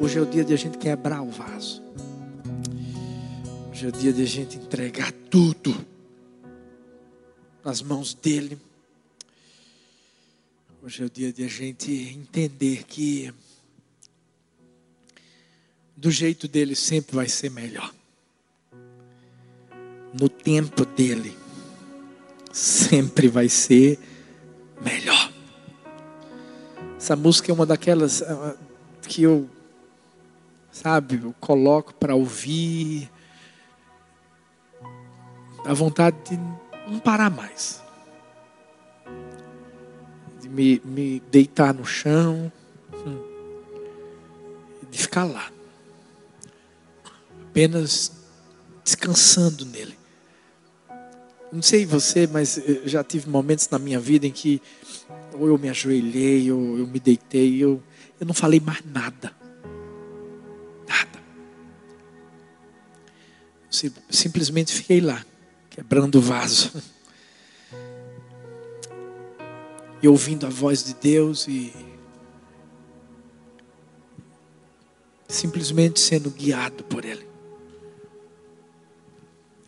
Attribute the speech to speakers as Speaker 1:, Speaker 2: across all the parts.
Speaker 1: Hoje é o dia de a gente quebrar o vaso. Hoje é o dia de a gente entregar tudo nas mãos dele. Hoje é o dia de a gente entender que do jeito dele sempre vai ser melhor. No tempo dele sempre vai ser melhor. Essa música é uma daquelas ah, que eu, sabe, eu coloco para ouvir. A vontade de não parar mais. De me, me deitar no chão. Hum, de ficar lá. Apenas descansando nele. Não sei você, mas já tive momentos na minha vida em que ou eu me ajoelhei, ou eu me deitei, eu, eu não falei mais nada. Nada. Simplesmente fiquei lá, quebrando o vaso. E ouvindo a voz de Deus e simplesmente sendo guiado por Ele.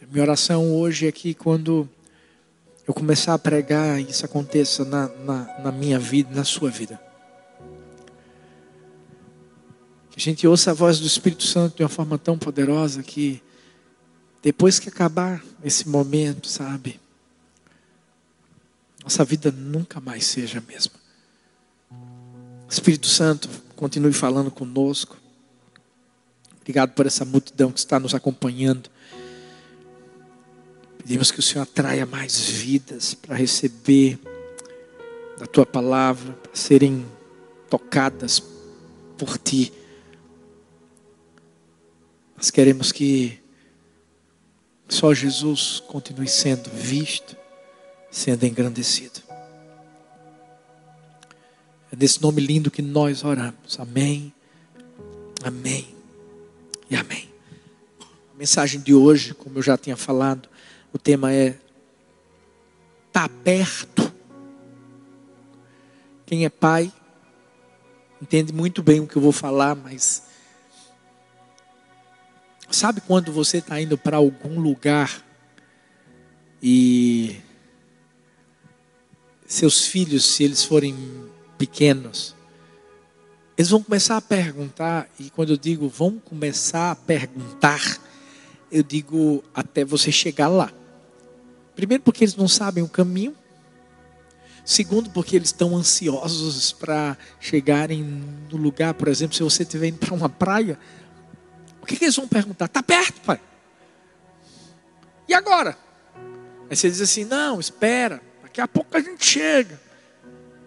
Speaker 1: A minha oração hoje é que quando eu começar a pregar isso aconteça na, na, na minha vida, na sua vida. A gente ouça a voz do Espírito Santo de uma forma tão poderosa que depois que acabar esse momento, sabe, nossa vida nunca mais seja a mesma. Espírito Santo, continue falando conosco. Obrigado por essa multidão que está nos acompanhando. Pedimos que o Senhor atraia mais vidas para receber da tua palavra, para serem tocadas por ti. Nós queremos que só Jesus continue sendo visto, sendo engrandecido. É nesse nome lindo que nós oramos. Amém, amém e amém. A mensagem de hoje, como eu já tinha falado, o tema é tá perto. Quem é pai entende muito bem o que eu vou falar, mas sabe quando você está indo para algum lugar e seus filhos, se eles forem pequenos, eles vão começar a perguntar, e quando eu digo vão começar a perguntar, eu digo até você chegar lá. Primeiro, porque eles não sabem o caminho. Segundo, porque eles estão ansiosos para chegarem no lugar, por exemplo, se você estiver indo para uma praia, o que, que eles vão perguntar? Está perto, pai? E agora? Aí você diz assim: não, espera, daqui a pouco a gente chega.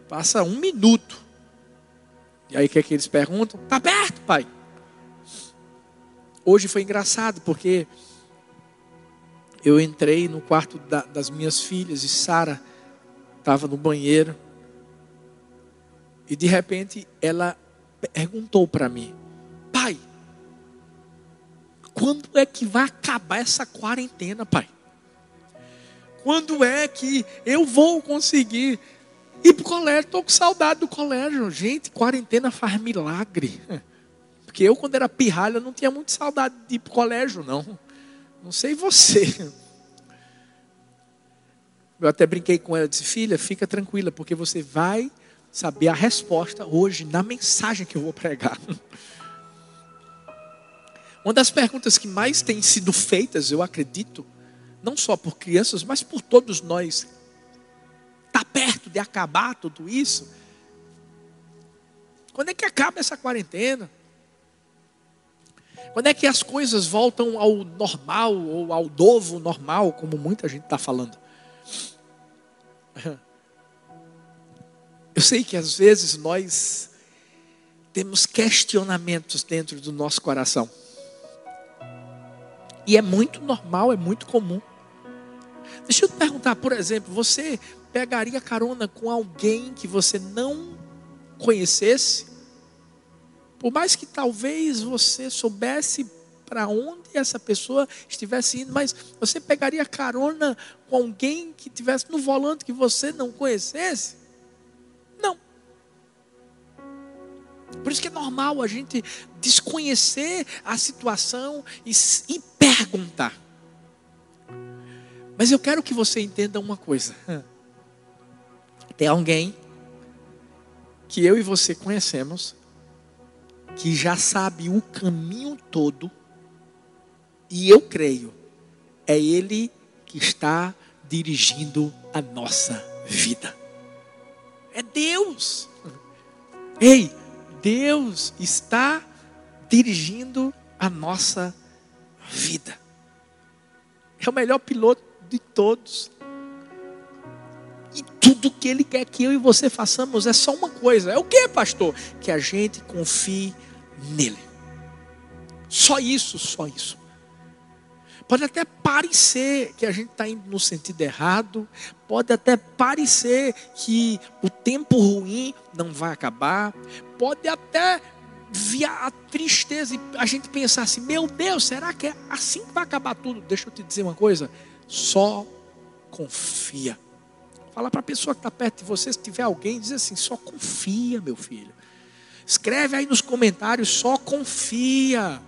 Speaker 1: Passa um minuto. E aí o que, é que eles perguntam? Está perto, pai? Hoje foi engraçado, porque eu entrei no quarto da, das minhas filhas e Sara estava no banheiro. E de repente ela perguntou para mim: quando é que vai acabar essa quarentena, pai? Quando é que eu vou conseguir ir para o colégio? Estou com saudade do colégio. Gente, quarentena faz milagre. Porque eu, quando era pirralha, não tinha muito saudade de ir para o colégio, não. Não sei você. Eu até brinquei com ela, disse: Filha, fica tranquila, porque você vai saber a resposta hoje na mensagem que eu vou pregar. Uma das perguntas que mais têm sido feitas, eu acredito, não só por crianças, mas por todos nós, está perto de acabar tudo isso? Quando é que acaba essa quarentena? Quando é que as coisas voltam ao normal ou ao novo normal, como muita gente está falando? Eu sei que às vezes nós temos questionamentos dentro do nosso coração. E é muito normal, é muito comum. Deixa eu te perguntar, por exemplo, você pegaria carona com alguém que você não conhecesse? Por mais que talvez você soubesse para onde essa pessoa estivesse indo, mas você pegaria carona com alguém que estivesse no volante que você não conhecesse? Não. Por isso que é normal a gente desconhecer a situação e perguntar. Mas eu quero que você entenda uma coisa. Tem alguém que eu e você conhecemos que já sabe o caminho todo, e eu creio, é Ele que está dirigindo a nossa vida. É Deus. Ei, Deus está dirigindo a nossa vida. É o melhor piloto de todos. E tudo que Ele quer que eu e você façamos é só uma coisa: é o que, pastor? Que a gente confie nele. Só isso, só isso. Pode até parecer que a gente está indo no sentido errado, pode até parecer que o tempo ruim não vai acabar, pode até vir a tristeza e a gente pensar assim: meu Deus, será que é assim que vai acabar tudo? Deixa eu te dizer uma coisa: só confia. Fala para a pessoa que está perto de você, se tiver alguém, diz assim: só confia, meu filho. Escreve aí nos comentários, só confia.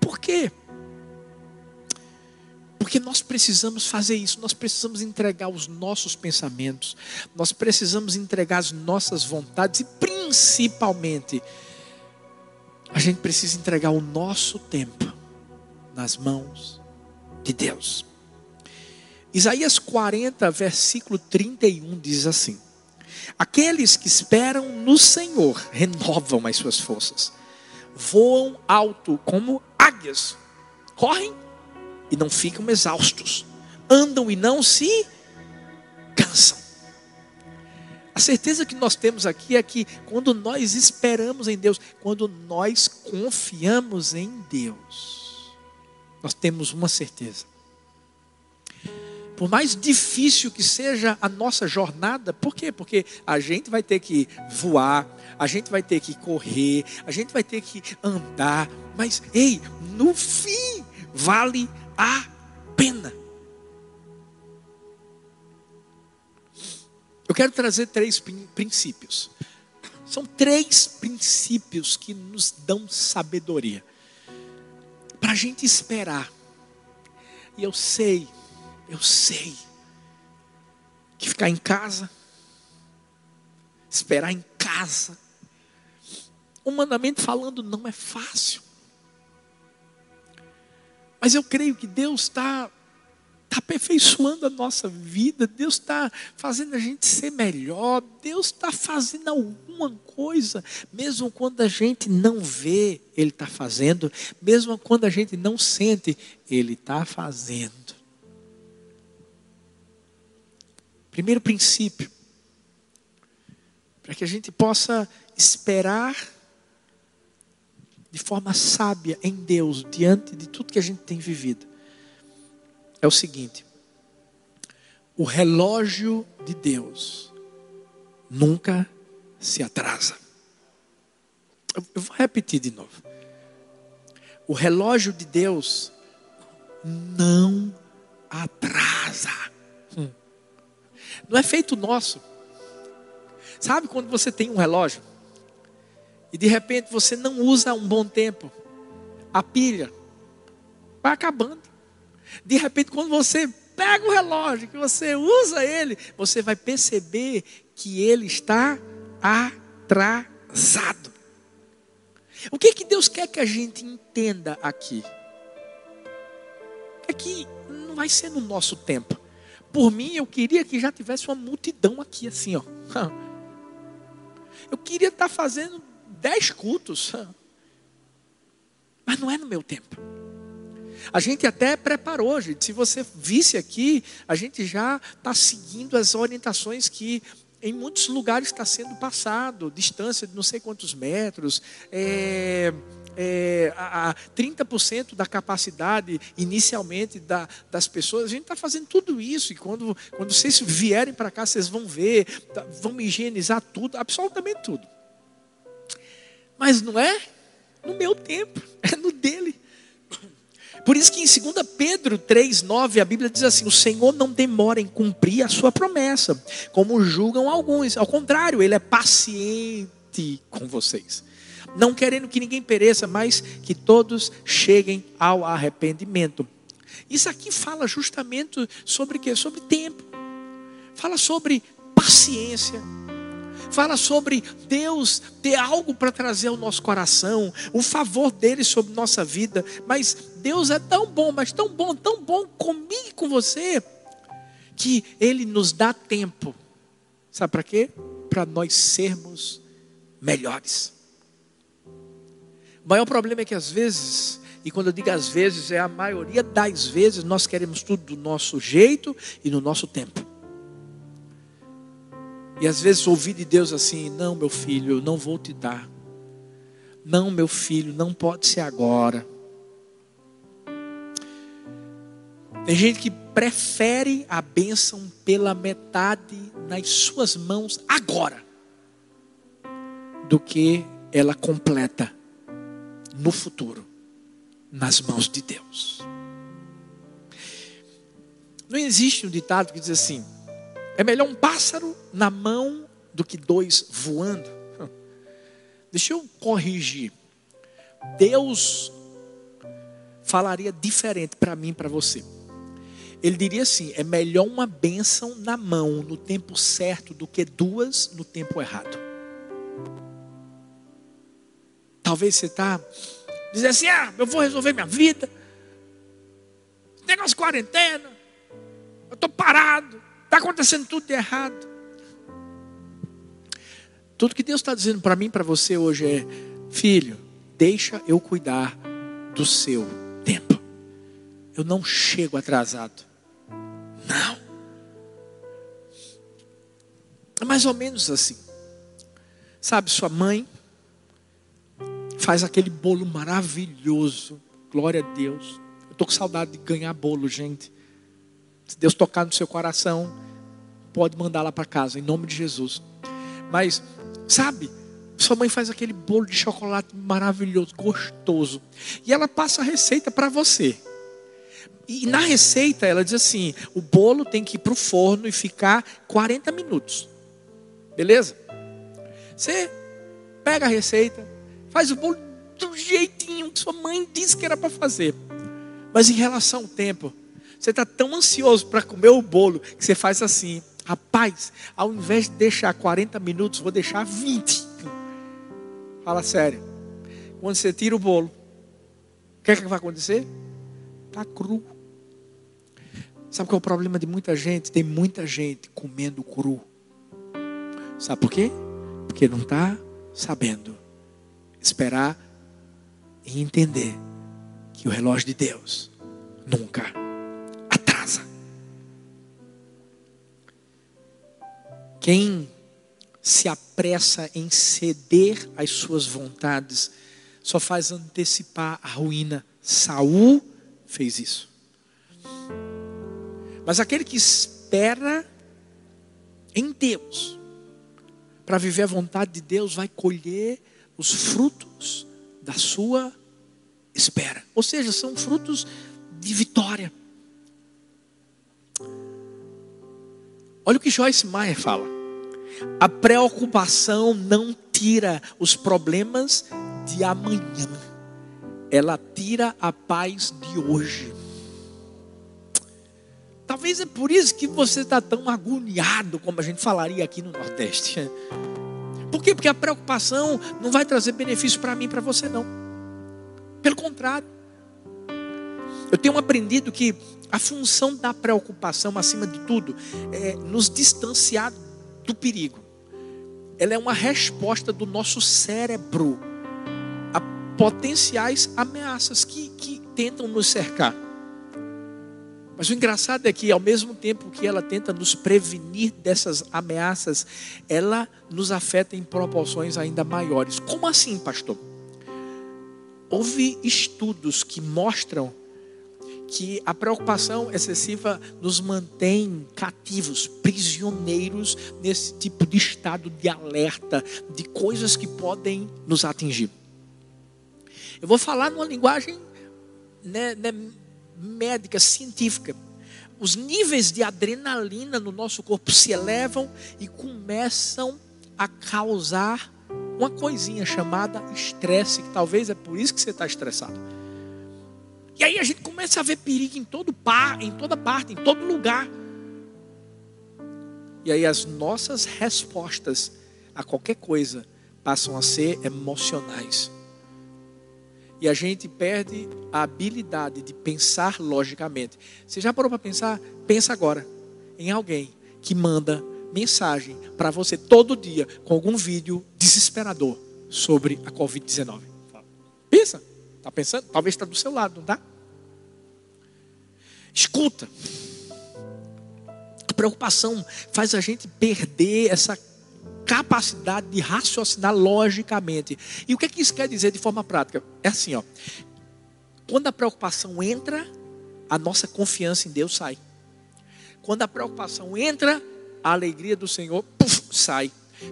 Speaker 1: Por quê? Porque nós precisamos fazer isso, nós precisamos entregar os nossos pensamentos, nós precisamos entregar as nossas vontades e principalmente a gente precisa entregar o nosso tempo nas mãos de Deus. Isaías 40, versículo 31 diz assim: Aqueles que esperam no Senhor renovam as suas forças, voam alto como águias, correm e não ficam exaustos, andam e não se cansam. A certeza que nós temos aqui é que quando nós esperamos em Deus, quando nós confiamos em Deus, nós temos uma certeza por mais difícil que seja a nossa jornada, por quê? Porque a gente vai ter que voar, a gente vai ter que correr, a gente vai ter que andar, mas ei, no fim vale a pena. Eu quero trazer três princípios. São três princípios que nos dão sabedoria. Para a gente esperar. E eu sei eu sei que ficar em casa, esperar em casa, humanamente falando, não é fácil. Mas eu creio que Deus está tá aperfeiçoando a nossa vida, Deus está fazendo a gente ser melhor, Deus está fazendo alguma coisa, mesmo quando a gente não vê, Ele está fazendo, mesmo quando a gente não sente, Ele está fazendo. Primeiro princípio, para que a gente possa esperar de forma sábia em Deus, diante de tudo que a gente tem vivido, é o seguinte: o relógio de Deus nunca se atrasa. Eu vou repetir de novo. O relógio de Deus não atrasa. Não é feito nosso. Sabe quando você tem um relógio e de repente você não usa um bom tempo, a pilha vai acabando. De repente, quando você pega o relógio, que você usa ele, você vai perceber que ele está atrasado. O que, que Deus quer que a gente entenda aqui? É que não vai ser no nosso tempo. Por mim, eu queria que já tivesse uma multidão aqui, assim, ó. Eu queria estar fazendo dez cultos. Mas não é no meu tempo. A gente até preparou, gente. Se você visse aqui, a gente já está seguindo as orientações que em muitos lugares está sendo passado, distância de não sei quantos metros, é, é, a, a 30% da capacidade inicialmente da, das pessoas. A gente está fazendo tudo isso. E quando, quando vocês vierem para cá, vocês vão ver, tá, vão higienizar tudo, absolutamente tudo. Mas não é no meu tempo, é no dele. Por isso que em 2 Pedro 3,9 a Bíblia diz assim: O Senhor não demora em cumprir a sua promessa, como julgam alguns. Ao contrário, Ele é paciente com vocês. Não querendo que ninguém pereça, mas que todos cheguem ao arrependimento. Isso aqui fala justamente sobre quê? Sobre tempo. Fala sobre paciência. Fala sobre Deus ter algo para trazer ao nosso coração, o favor dele sobre nossa vida. Mas Deus é tão bom, mas tão bom, tão bom comigo e com você, que ele nos dá tempo. Sabe para quê? Para nós sermos melhores. O maior problema é que às vezes, e quando eu digo às vezes, é a maioria das vezes, nós queremos tudo do nosso jeito e no nosso tempo. E às vezes ouvir de Deus assim: não, meu filho, eu não vou te dar. Não, meu filho, não pode ser agora. Tem gente que prefere a bênção pela metade nas suas mãos agora, do que ela completa no futuro, nas mãos de Deus. Não existe um ditado que diz assim: é melhor um pássaro na mão do que dois voando. Deixa eu corrigir. Deus falaria diferente para mim e para você. Ele diria assim: é melhor uma bênção na mão no tempo certo do que duas no tempo errado. Talvez você está dizendo assim: ah, eu vou resolver minha vida. Negócio de quarentena. Eu estou parado. Está acontecendo tudo de errado. Tudo que Deus está dizendo para mim, para você hoje é: filho, deixa eu cuidar do seu tempo. Eu não chego atrasado. Não. É mais ou menos assim. Sabe, sua mãe faz aquele bolo maravilhoso. Glória a Deus. Eu estou com saudade de ganhar bolo, gente. Se Deus tocar no seu coração, pode mandar lá para casa, em nome de Jesus. Mas, sabe, sua mãe faz aquele bolo de chocolate maravilhoso, gostoso. E ela passa a receita para você. E na receita ela diz assim: o bolo tem que ir para o forno e ficar 40 minutos. Beleza? Você pega a receita, faz o bolo do jeitinho que sua mãe disse que era para fazer. Mas em relação ao tempo, você está tão ansioso para comer o bolo que você faz assim: rapaz, ao invés de deixar 40 minutos, vou deixar 20. Fala sério. Quando você tira o bolo, o que é que vai acontecer? Está cru. Sabe qual é o problema de muita gente? Tem muita gente comendo cru. Sabe por quê? Porque não está sabendo esperar e entender que o relógio de Deus nunca Quem se apressa em ceder às suas vontades só faz antecipar a ruína. Saul fez isso. Mas aquele que espera em Deus para viver a vontade de Deus vai colher os frutos da sua espera. Ou seja, são frutos de vitória. Olha o que Joyce Meyer fala. A preocupação não tira os problemas de amanhã, ela tira a paz de hoje. Talvez é por isso que você está tão agoniado, como a gente falaria aqui no Nordeste. Por quê? Porque a preocupação não vai trazer benefício para mim e para você, não. Pelo contrário. Eu tenho aprendido que a função da preocupação, acima de tudo, é nos distanciar do perigo. Ela é uma resposta do nosso cérebro a potenciais ameaças que, que tentam nos cercar. Mas o engraçado é que, ao mesmo tempo que ela tenta nos prevenir dessas ameaças, ela nos afeta em proporções ainda maiores. Como assim, pastor? Houve estudos que mostram que a preocupação excessiva nos mantém cativos, prisioneiros nesse tipo de estado de alerta, de coisas que podem nos atingir. Eu vou falar numa linguagem né, né, médica, científica. Os níveis de adrenalina no nosso corpo se elevam e começam a causar uma coisinha chamada estresse, que talvez é por isso que você está estressado. E aí a gente começa a ver perigo em todo par, em toda parte, em todo lugar. E aí as nossas respostas a qualquer coisa passam a ser emocionais. E a gente perde a habilidade de pensar logicamente. Você já parou para pensar? Pensa agora em alguém que manda mensagem para você todo dia com algum vídeo desesperador sobre a Covid-19. Pensa, está pensando? Talvez está do seu lado, não está? Escuta. A preocupação faz a gente perder essa capacidade de raciocinar logicamente. E o que, é que isso quer dizer de forma prática? É assim, ó. Quando a preocupação entra, a nossa confiança em Deus sai. Quando a preocupação entra, a alegria do Senhor puff, sai.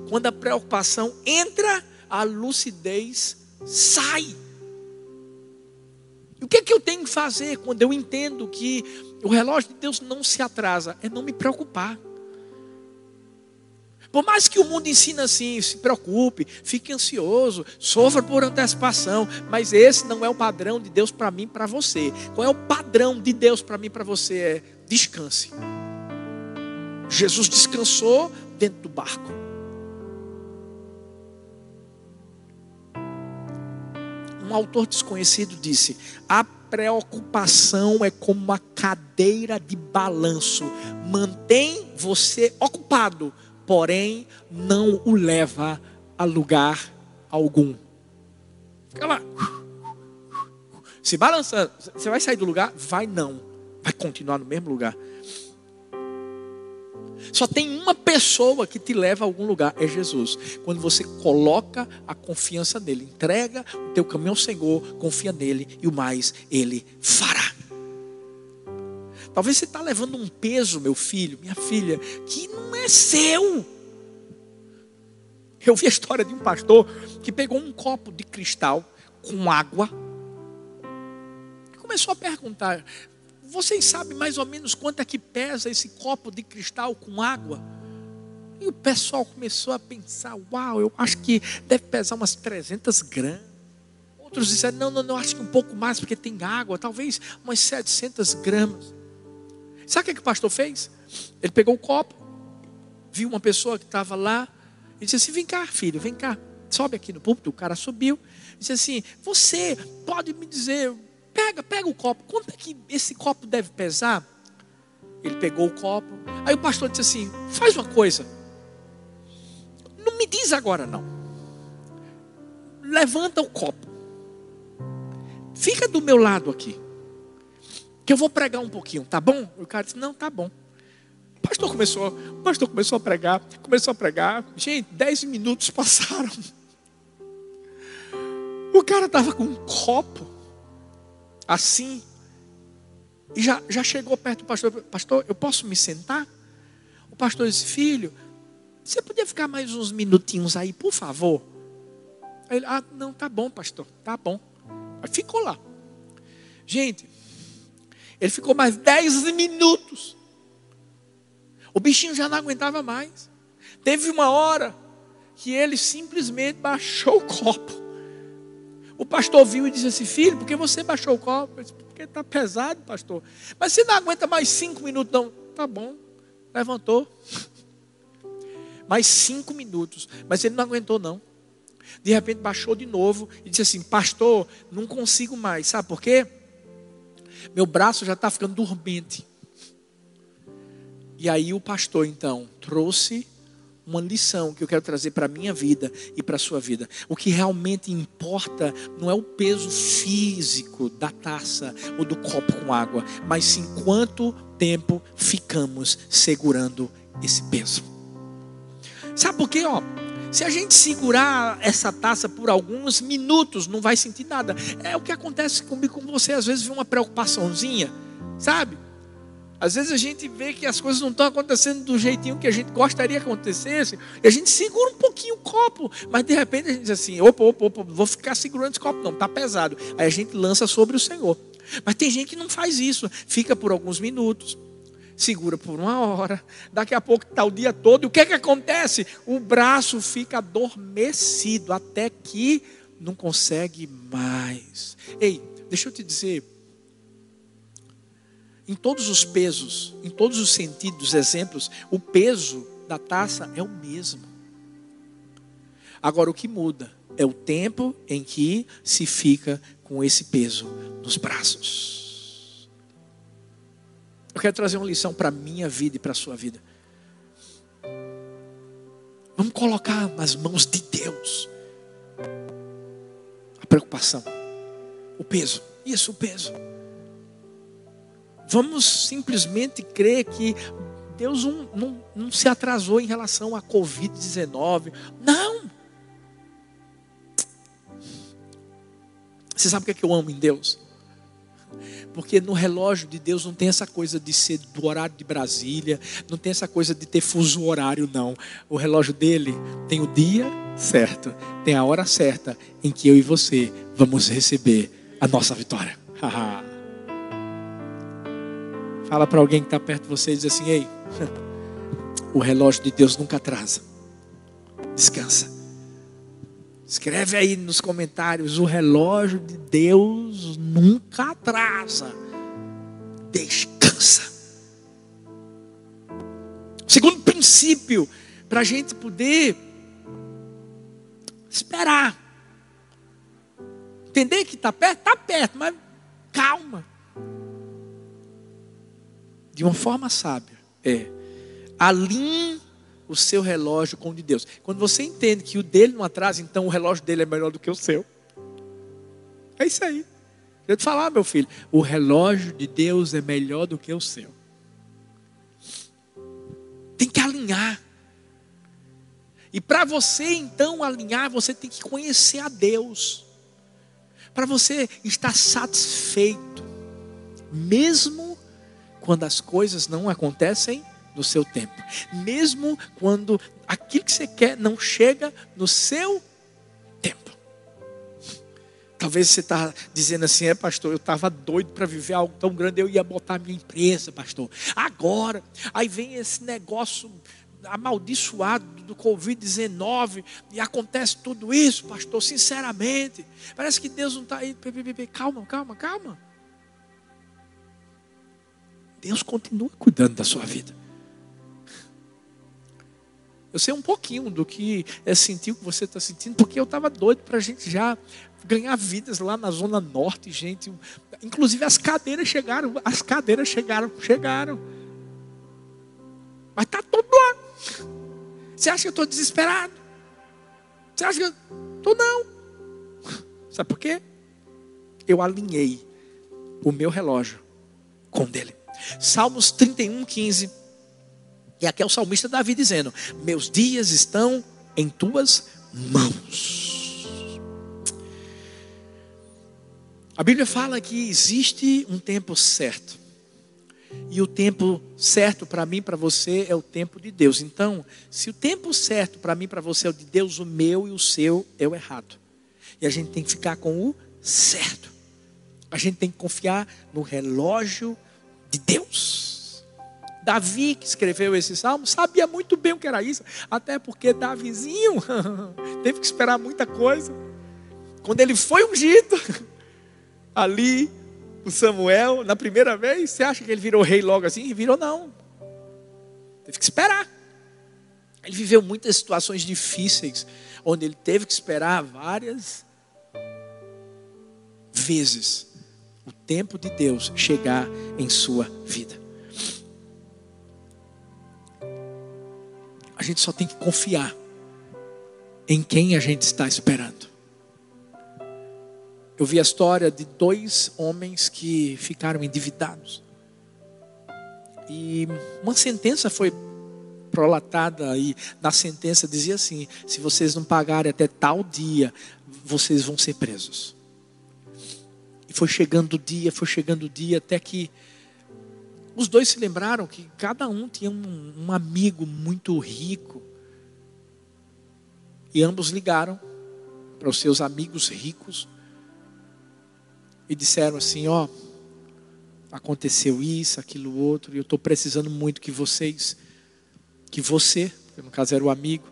Speaker 1: Quando a preocupação entra, a lucidez sai. E o que é que eu tenho que fazer quando eu entendo que o relógio de Deus não se atrasa? É não me preocupar. Por mais que o mundo ensina assim, se preocupe, fique ansioso, sofra por antecipação, mas esse não é o padrão de Deus para mim, para você. Qual é o padrão de Deus para mim, para você? É descanse. Jesus descansou dentro do barco. Um autor desconhecido disse: a preocupação é como uma cadeira de balanço, mantém você ocupado, porém não o leva a lugar algum. Fica lá, se balançando, você vai sair do lugar? Vai não, vai continuar no mesmo lugar. Só tem uma pessoa que te leva a algum lugar, é Jesus. Quando você coloca a confiança nele, entrega o teu caminho ao Senhor, confia nele e o mais ele fará. Talvez você está levando um peso, meu filho, minha filha, que não é seu. Eu vi a história de um pastor que pegou um copo de cristal com água e começou a perguntar: vocês sabem mais ou menos quanto é que pesa esse copo de cristal com água? E o pessoal começou a pensar: uau, eu acho que deve pesar umas 300 gramas. Outros disseram: não, não, não, acho que um pouco mais, porque tem água, talvez umas 700 gramas. Sabe o que, é que o pastor fez? Ele pegou o copo, viu uma pessoa que estava lá, e disse assim: vem cá, filho, vem cá, sobe aqui no púlpito. O cara subiu, disse assim: você pode me dizer Pega, pega o copo. Quanto é que esse copo deve pesar? Ele pegou o copo. Aí o pastor disse assim: Faz uma coisa. Não me diz agora não. Levanta o copo. Fica do meu lado aqui. Que eu vou pregar um pouquinho, tá bom? O cara disse: Não, tá bom. O pastor começou, o pastor começou a pregar, começou a pregar. Gente, dez minutos passaram. O cara estava com um copo assim. E já, já chegou perto do pastor, pastor, eu posso me sentar? O pastor disse, filho, você podia ficar mais uns minutinhos aí, por favor? Aí ele, ah, não, tá bom, pastor, tá bom. Aí ficou lá. Gente, ele ficou mais dez minutos. O bichinho já não aguentava mais. Teve uma hora que ele simplesmente baixou o copo. O pastor viu e disse assim: Filho, por que você baixou o copo? Eu disse, Porque está pesado, pastor. Mas você não aguenta mais cinco minutos, não. Tá bom. Levantou. Mais cinco minutos. Mas ele não aguentou, não. De repente baixou de novo e disse assim: Pastor, não consigo mais. Sabe por quê? Meu braço já está ficando dormente. E aí o pastor então trouxe uma lição que eu quero trazer para a minha vida e para a sua vida. O que realmente importa não é o peso físico da taça ou do copo com água, mas sim quanto tempo ficamos segurando esse peso. Sabe por quê? Ó, se a gente segurar essa taça por alguns minutos, não vai sentir nada. É o que acontece comigo com você. Às vezes vem uma preocupaçãozinha, sabe? Às vezes a gente vê que as coisas não estão acontecendo do jeitinho que a gente gostaria que acontecesse, e a gente segura um pouquinho o copo, mas de repente a gente diz assim: opa, opa, opa, vou ficar segurando esse copo, não, está pesado. Aí a gente lança sobre o Senhor. Mas tem gente que não faz isso, fica por alguns minutos, segura por uma hora, daqui a pouco está o dia todo, e o que, é que acontece? O braço fica adormecido até que não consegue mais. Ei, deixa eu te dizer, em todos os pesos, em todos os sentidos, exemplos, o peso da taça é o mesmo. Agora o que muda é o tempo em que se fica com esse peso nos braços. Eu quero trazer uma lição para a minha vida e para a sua vida. Vamos colocar nas mãos de Deus a preocupação, o peso. Isso, o peso. Vamos simplesmente crer que Deus não, não, não se atrasou em relação à Covid-19. Não! Você sabe o que, é que eu amo em Deus? Porque no relógio de Deus não tem essa coisa de ser do horário de Brasília, não tem essa coisa de ter fuso horário, não. O relógio dele tem o dia certo, tem a hora certa em que eu e você vamos receber a nossa vitória. Fala para alguém que está perto de você e diz assim: Ei, o relógio de Deus nunca atrasa. Descansa. Escreve aí nos comentários: o relógio de Deus nunca atrasa. Descansa. Segundo princípio, para a gente poder esperar. Entender que está perto? Está perto, mas calma. De uma forma sábia. É. Alinhe o seu relógio com o de Deus. Quando você entende que o dele não atrasa, então o relógio dele é melhor do que o seu. É isso aí. Eu te falar, meu filho, o relógio de Deus é melhor do que o seu. Tem que alinhar. E para você então alinhar, você tem que conhecer a Deus. Para você estar satisfeito, mesmo quando as coisas não acontecem no seu tempo. Mesmo quando aquilo que você quer não chega no seu tempo. Talvez você está dizendo assim, é pastor, eu estava doido para viver algo tão grande, eu ia botar minha empresa, pastor. Agora, aí vem esse negócio amaldiçoado do Covid-19 e acontece tudo isso, pastor, sinceramente. Parece que Deus não está aí. Calma, calma, calma. Deus continua cuidando da sua vida. Eu sei um pouquinho do que é sentir o que você está sentindo, porque eu estava doido para a gente já ganhar vidas lá na Zona Norte, gente. Inclusive as cadeiras chegaram, as cadeiras chegaram, chegaram. Mas está tudo lá. Você acha que eu estou desesperado? Você acha que eu estou não? Sabe por quê? Eu alinhei o meu relógio com o dele. Salmos 31, 15 e aqui é o salmista Davi dizendo: Meus dias estão em tuas mãos. A Bíblia fala que existe um tempo certo. E o tempo certo para mim, para você, é o tempo de Deus. Então, se o tempo certo para mim, para você é o de Deus, o meu e o seu é o errado. E a gente tem que ficar com o certo. A gente tem que confiar no relógio de Deus. Davi, que escreveu esse salmo, sabia muito bem o que era isso, até porque Davizinho teve que esperar muita coisa. Quando ele foi ungido, ali, o Samuel, na primeira vez, você acha que ele virou rei logo assim? Virou não. Teve que esperar. Ele viveu muitas situações difíceis, onde ele teve que esperar várias vezes o tempo de Deus chegar em sua vida. A gente só tem que confiar em quem a gente está esperando. Eu vi a história de dois homens que ficaram endividados. E uma sentença foi prolatada e na sentença dizia assim: se vocês não pagarem até tal dia, vocês vão ser presos. E foi chegando o dia, foi chegando o dia, até que os dois se lembraram que cada um tinha um, um amigo muito rico. E ambos ligaram para os seus amigos ricos e disseram assim: Ó, aconteceu isso, aquilo outro, e eu estou precisando muito que vocês, que você, que no caso era o amigo,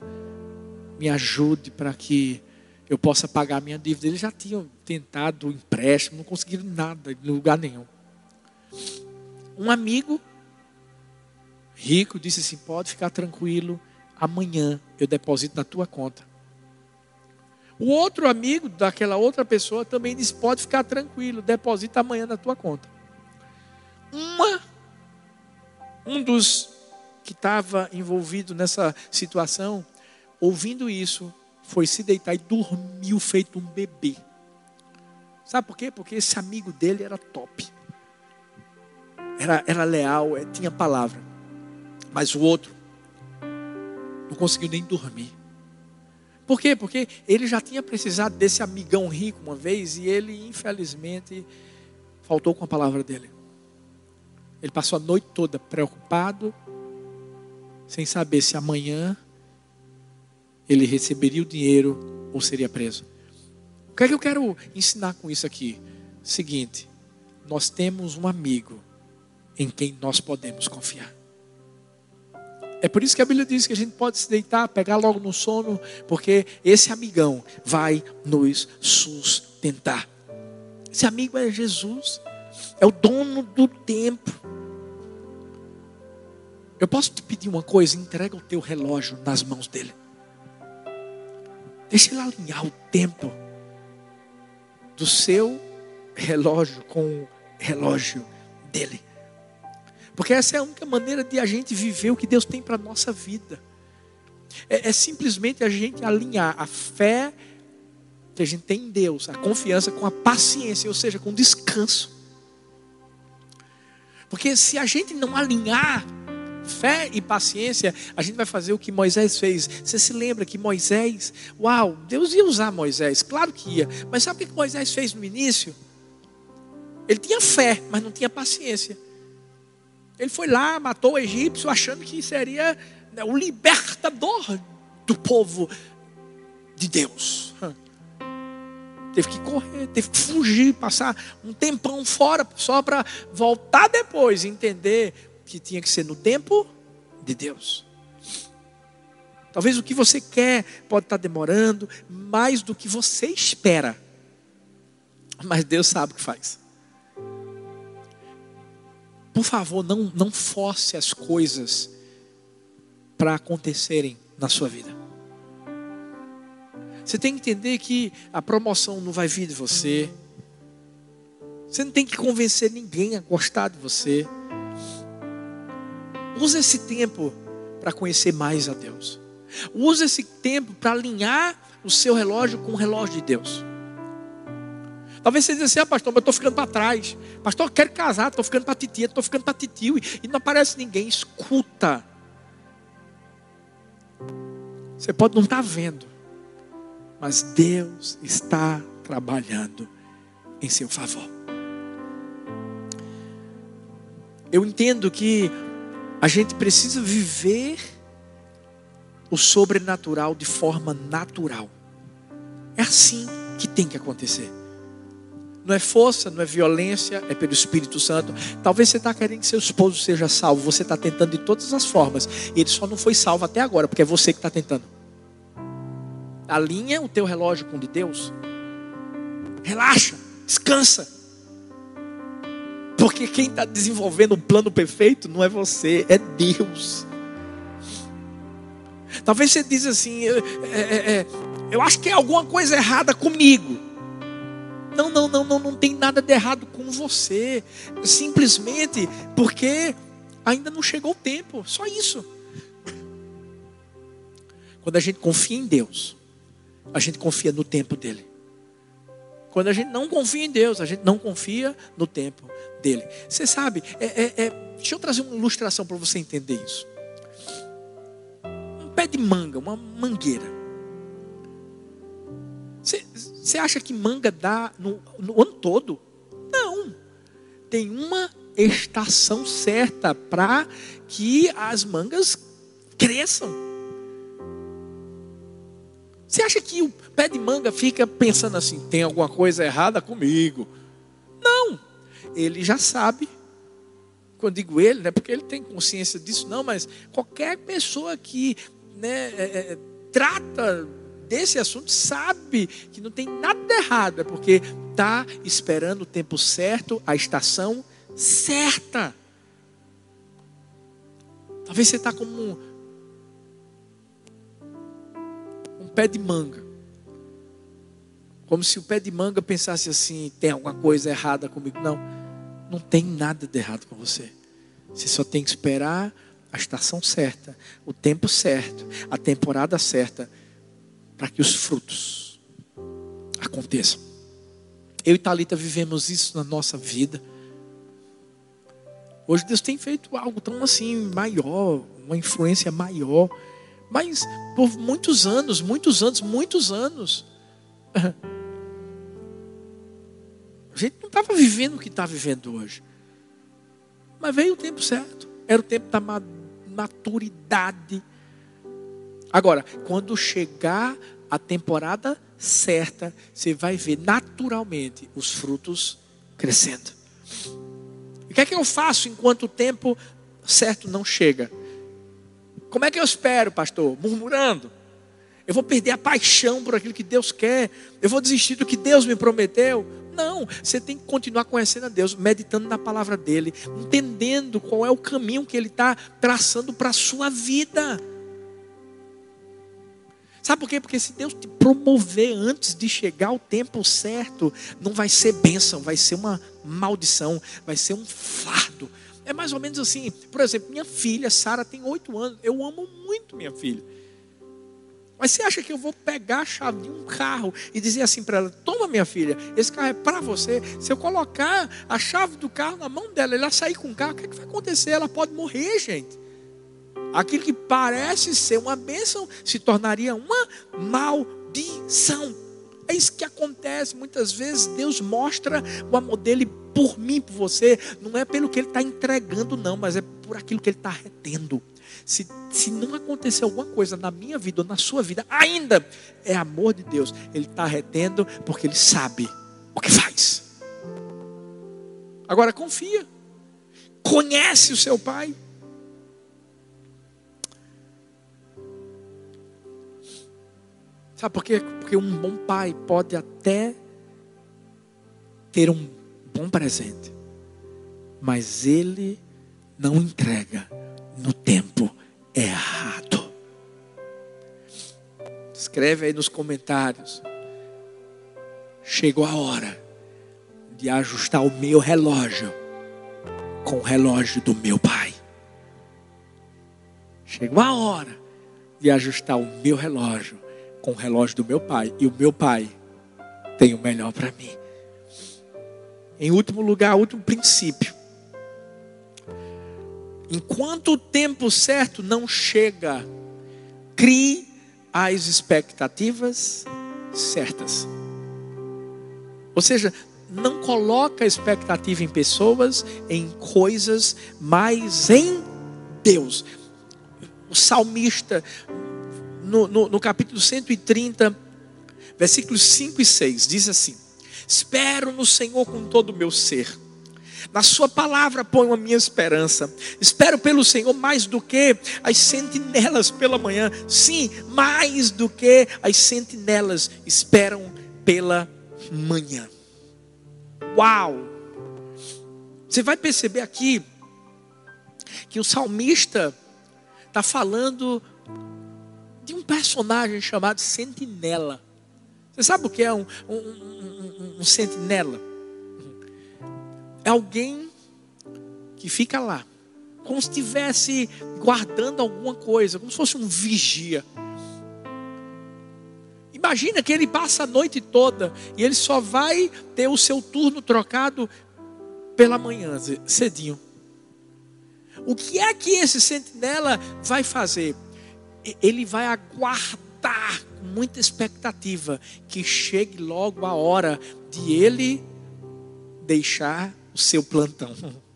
Speaker 1: me ajude para que eu possa pagar minha dívida. Eles já tinham tentado empréstimo, não conseguiram nada em lugar nenhum. Um amigo rico disse assim: pode ficar tranquilo, amanhã eu deposito na tua conta. O outro amigo daquela outra pessoa também disse: pode ficar tranquilo, deposita amanhã na tua conta. Uma, um dos que estava envolvido nessa situação, ouvindo isso, foi se deitar e dormiu feito um bebê. Sabe por quê? Porque esse amigo dele era top. Era, era leal, é, tinha palavra. Mas o outro não conseguiu nem dormir. Por quê? Porque ele já tinha precisado desse amigão rico uma vez e ele, infelizmente, faltou com a palavra dele. Ele passou a noite toda preocupado, sem saber se amanhã ele receberia o dinheiro ou seria preso. Que é que eu quero ensinar com isso aqui? Seguinte, nós temos um amigo em quem nós podemos confiar. É por isso que a Bíblia diz que a gente pode se deitar, pegar logo no sono, porque esse amigão vai nos sustentar. Esse amigo é Jesus, é o dono do tempo. Eu posso te pedir uma coisa? Entrega o teu relógio nas mãos dele. Deixa ele alinhar o tempo do seu relógio com o relógio dele. Porque essa é a única maneira de a gente viver o que Deus tem para a nossa vida. É, é, simplesmente a gente alinhar a fé que a gente tem em Deus, a confiança com a paciência, ou seja, com descanso. Porque se a gente não alinhar fé e paciência, a gente vai fazer o que Moisés fez. Você se lembra que Moisés, uau, Deus ia usar Moisés, claro que ia, mas sabe o que Moisés fez no início? Ele tinha fé, mas não tinha paciência. Ele foi lá, matou o egípcio, achando que seria né, o libertador do povo de Deus. Teve que correr, teve que fugir, passar um tempão fora, só para voltar depois entender que tinha que ser no tempo de Deus. Talvez o que você quer pode estar demorando mais do que você espera. Mas Deus sabe o que faz. Por favor, não, não force as coisas para acontecerem na sua vida. Você tem que entender que a promoção não vai vir de você. Você não tem que convencer ninguém a gostar de você. Use esse tempo para conhecer mais a Deus. Use esse tempo para alinhar o seu relógio com o relógio de Deus. Talvez você diga assim, ah, pastor, mas eu estou ficando para trás. Pastor, eu quero casar, estou ficando para titia, estou ficando para titio. E não aparece ninguém. Escuta. Você pode não estar tá vendo. Mas Deus está trabalhando em seu favor. Eu entendo que a gente precisa viver o sobrenatural de forma natural. É assim que tem que acontecer. Não é força, não é violência, é pelo Espírito Santo. Talvez você está querendo que seu esposo seja salvo. Você está tentando de todas as formas. Ele só não foi salvo até agora, porque é você que está tentando. Alinha o teu relógio com o de Deus. Relaxa, descansa. Porque quem está desenvolvendo um plano perfeito não é você, é Deus. Talvez você diz assim, é, é, é, eu acho que é alguma coisa errada comigo. Não, não, não, não, não tem nada de errado com você. Simplesmente porque ainda não chegou o tempo. Só isso. Quando a gente confia em Deus, a gente confia no tempo dele. Quando a gente não confia em Deus, a gente não confia no tempo dele. Você sabe, é, é, é, deixa eu trazer uma ilustração para você entender isso. Um pé de manga, uma mangueira. Você acha que manga dá no, no ano todo? Não. Tem uma estação certa para que as mangas cresçam. Você acha que o pé de manga fica pensando assim: tem alguma coisa errada comigo? Não. Ele já sabe quando digo ele, não é porque ele tem consciência disso, não, mas qualquer pessoa que né, é, é, trata desse assunto sabe que não tem nada errado, é porque está esperando o tempo certo, a estação certa. Talvez você está como pé de manga. Como se o pé de manga pensasse assim: tem alguma coisa errada comigo. Não, não tem nada de errado com você. Você só tem que esperar a estação certa, o tempo certo, a temporada certa, para que os frutos aconteçam. Eu e Talita vivemos isso na nossa vida. Hoje Deus tem feito algo tão assim maior, uma influência maior. Mas por muitos anos, muitos anos, muitos anos, a gente não estava vivendo o que está vivendo hoje. Mas veio o tempo certo. Era o tempo da maturidade. Agora, quando chegar a temporada certa, você vai ver naturalmente os frutos crescendo. O que é que eu faço enquanto o tempo certo não chega? Como é que eu espero, pastor? Murmurando. Eu vou perder a paixão por aquilo que Deus quer. Eu vou desistir do que Deus me prometeu. Não, você tem que continuar conhecendo a Deus, meditando na palavra dEle, entendendo qual é o caminho que Ele está traçando para a sua vida. Sabe por quê? Porque se Deus te promover antes de chegar o tempo certo, não vai ser bênção, vai ser uma maldição, vai ser um fardo. É mais ou menos assim, por exemplo, minha filha, Sara, tem oito anos. Eu amo muito minha filha. Mas você acha que eu vou pegar a chave de um carro e dizer assim para ela: Toma, minha filha, esse carro é para você. Se eu colocar a chave do carro na mão dela, ela sair com o carro, o que, é que vai acontecer? Ela pode morrer, gente. Aquilo que parece ser uma bênção se tornaria uma maldição. É isso que acontece. Muitas vezes Deus mostra o amor dele por mim, por você. Não é pelo que ele está entregando, não, mas é por aquilo que ele está retendo. Se, se não acontecer alguma coisa na minha vida ou na sua vida, ainda é amor de Deus. Ele está retendo porque ele sabe o que faz. Agora confia. Conhece o seu pai. Sabe por quê? Porque um bom pai pode até ter um bom presente, mas ele não entrega no tempo errado. Escreve aí nos comentários. Chegou a hora de ajustar o meu relógio com o relógio do meu pai. Chegou a hora de ajustar o meu relógio com o relógio do meu pai. E o meu pai tem o melhor para mim. Em último lugar, último princípio. Enquanto o tempo certo não chega, crie as expectativas certas. Ou seja, não coloca expectativa em pessoas, em coisas, mas em Deus. O salmista no, no, no capítulo 130, versículos 5 e 6, diz assim: Espero no Senhor com todo o meu ser. Na Sua palavra ponho a minha esperança. Espero pelo Senhor mais do que as sentinelas pela manhã. Sim, mais do que as sentinelas esperam pela manhã. Uau! Você vai perceber aqui que o salmista está falando de um personagem chamado Sentinela. Você sabe o que é um, um, um, um sentinela? É alguém que fica lá, como se estivesse guardando alguma coisa, como se fosse um vigia. Imagina que ele passa a noite toda e ele só vai ter o seu turno trocado pela manhã, cedinho. O que é que esse sentinela vai fazer? ele vai aguardar muita expectativa que chegue logo a hora de ele deixar o seu plantão.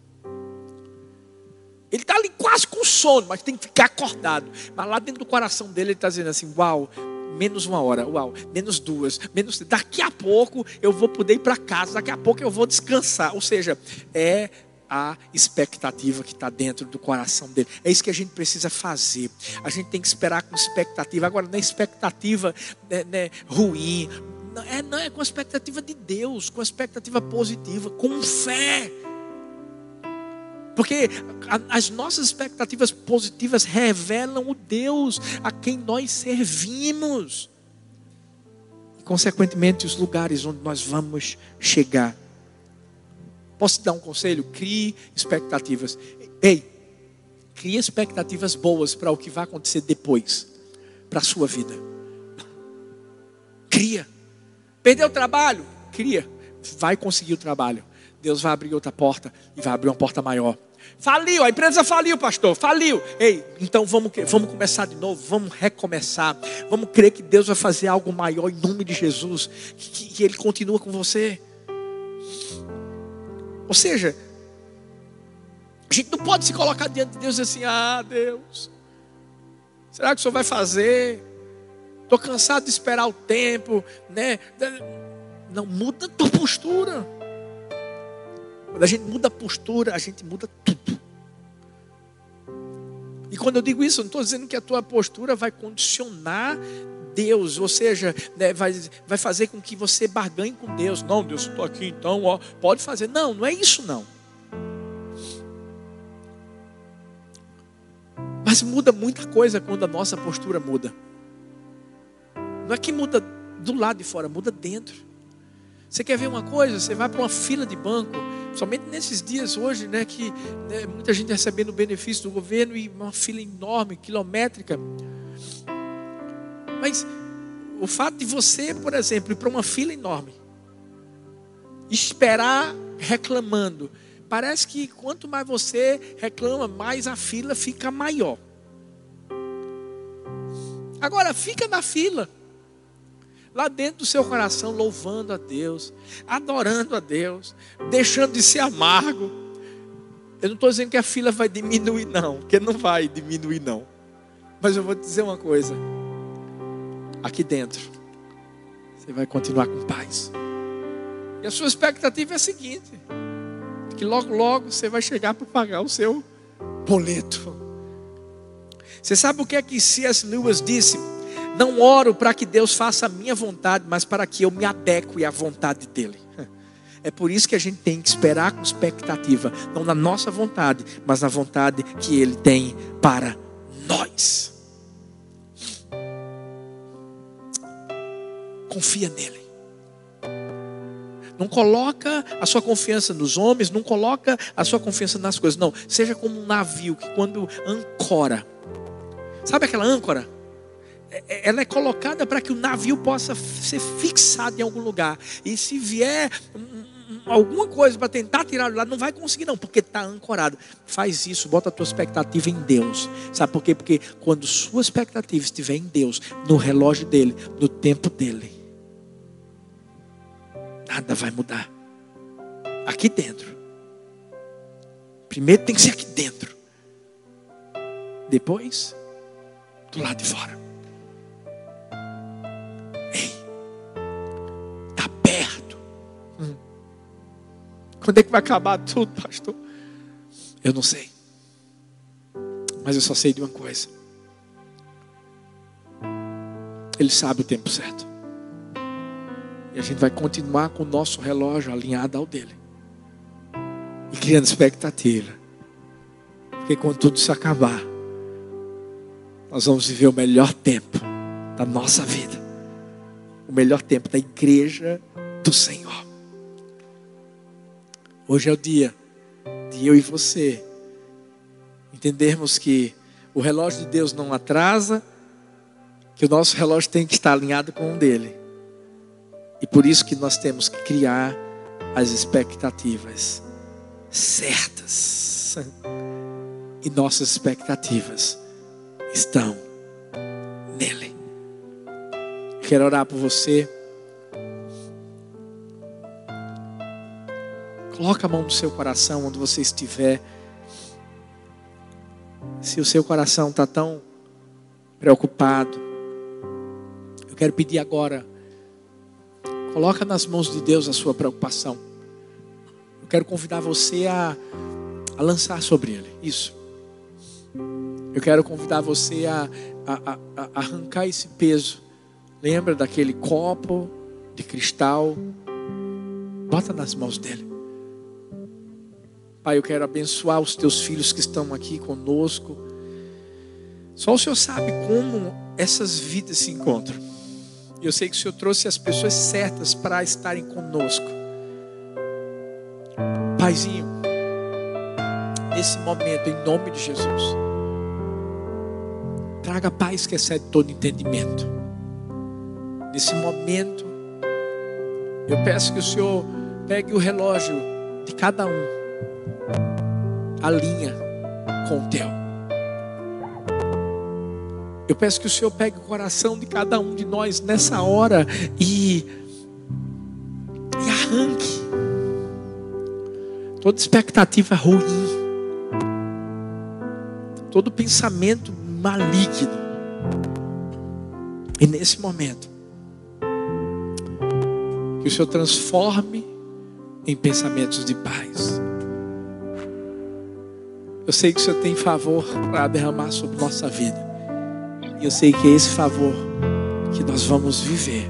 Speaker 1: Ele está ali quase com sono, mas tem que ficar acordado. Mas lá dentro do coração dele, ele está dizendo assim: Uau, menos uma hora, uau, menos duas, menos. Daqui a pouco eu vou poder ir para casa, daqui a pouco eu vou descansar. Ou seja, é a expectativa que está dentro do coração dele. É isso que a gente precisa fazer. A gente tem que esperar com expectativa. Agora, não é expectativa né, né, ruim. Não é, não é com expectativa de Deus, com expectativa positiva, com fé. Porque as nossas expectativas positivas revelam o Deus a quem nós servimos. E, consequentemente, os lugares onde nós vamos chegar. Posso te dar um conselho? Crie expectativas. Ei, crie expectativas boas para o que vai acontecer depois, para a sua vida. Cria. Perdeu o trabalho? Cria. Vai conseguir o trabalho. Deus vai abrir outra porta e vai abrir uma porta maior. Faliu, a empresa faliu, pastor, faliu. Ei, então vamos, vamos começar de novo, vamos recomeçar. Vamos crer que Deus vai fazer algo maior em nome de Jesus, que, que Ele continua com você. Ou seja, a gente não pode se colocar diante de Deus e assim, ah, Deus, será que o Senhor vai fazer? Estou cansado de esperar o tempo, né? Não, muda a tua postura. Quando a gente muda a postura, a gente muda tudo. E quando eu digo isso, eu não estou dizendo que a tua postura vai condicionar Deus, ou seja, né, vai, vai fazer com que você barganhe com Deus. Não, Deus, estou aqui, então ó, pode fazer. Não, não é isso não. Mas muda muita coisa quando a nossa postura muda. Não é que muda do lado de fora, muda dentro. Você quer ver uma coisa? Você vai para uma fila de banco Somente nesses dias hoje, né, que né, muita gente recebendo benefício do governo e uma fila enorme, quilométrica. Mas o fato de você, por exemplo, ir para uma fila enorme, esperar reclamando, parece que quanto mais você reclama, mais a fila fica maior. Agora, fica na fila lá dentro do seu coração, louvando a Deus, adorando a Deus, deixando de ser amargo. Eu não estou dizendo que a fila vai diminuir, não, porque não vai diminuir, não. Mas eu vou te dizer uma coisa: aqui dentro, você vai continuar com paz. E a sua expectativa é a seguinte: que logo, logo você vai chegar para pagar o seu boleto. Você sabe o que é que C.S. Lewis disse? Não oro para que Deus faça a minha vontade, mas para que eu me adeque à vontade dEle. É por isso que a gente tem que esperar com expectativa, não na nossa vontade, mas na vontade que Ele tem para nós. Confia nele. Não coloca a sua confiança nos homens, não coloca a sua confiança nas coisas. Não, seja como um navio que quando ancora, sabe aquela âncora? É, ela é colocada para que o navio possa ser fixado em algum lugar. E se vier alguma coisa para tentar tirar lá, não vai conseguir não, porque está ancorado. Faz isso, bota a tua expectativa em Deus. Sabe por quê? Porque quando sua expectativa estiver em Deus, no relógio dele, no tempo dele, nada vai mudar. Aqui dentro. Primeiro tem que ser aqui dentro. Depois, do lado de fora. Quando é que vai acabar tudo, pastor? Eu não sei. Mas eu só sei de uma coisa. Ele sabe o tempo certo. E a gente vai continuar com o nosso relógio alinhado ao dele. E criando expectativa. Porque quando tudo se acabar, nós vamos viver o melhor tempo da nossa vida. O melhor tempo da igreja do Senhor. Hoje é o dia de eu e você entendermos que o relógio de Deus não atrasa, que o nosso relógio tem que estar alinhado com o dele. E por isso que nós temos que criar as expectativas certas. E nossas expectativas estão nele. Quero orar por você. Coloca a mão no seu coração onde você estiver. Se o seu coração está tão preocupado, eu quero pedir agora, coloca nas mãos de Deus a sua preocupação. Eu quero convidar você a a lançar sobre ele. Isso. Eu quero convidar você a, a, a, arrancar esse peso. Lembra daquele copo de cristal? Bota nas mãos dele. Pai, eu quero abençoar os teus filhos que estão aqui conosco. Só o Senhor sabe como essas vidas se encontram. Eu sei que o Senhor trouxe as pessoas certas para estarem conosco. Paizinho, nesse momento, em nome de Jesus, traga paz que excede todo entendimento. Nesse momento, eu peço que o Senhor pegue o relógio de cada um, alinha com o teu. Eu peço que o Senhor pegue o coração de cada um de nós nessa hora e, e arranque toda expectativa ruim, todo pensamento maligno. E nesse momento, que o Senhor transforme em pensamentos de paz. Eu sei que o Senhor tem favor para derramar sobre nossa vida. E eu sei que é esse favor que nós vamos viver.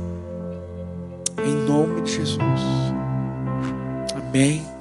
Speaker 1: Em nome de Jesus. Amém.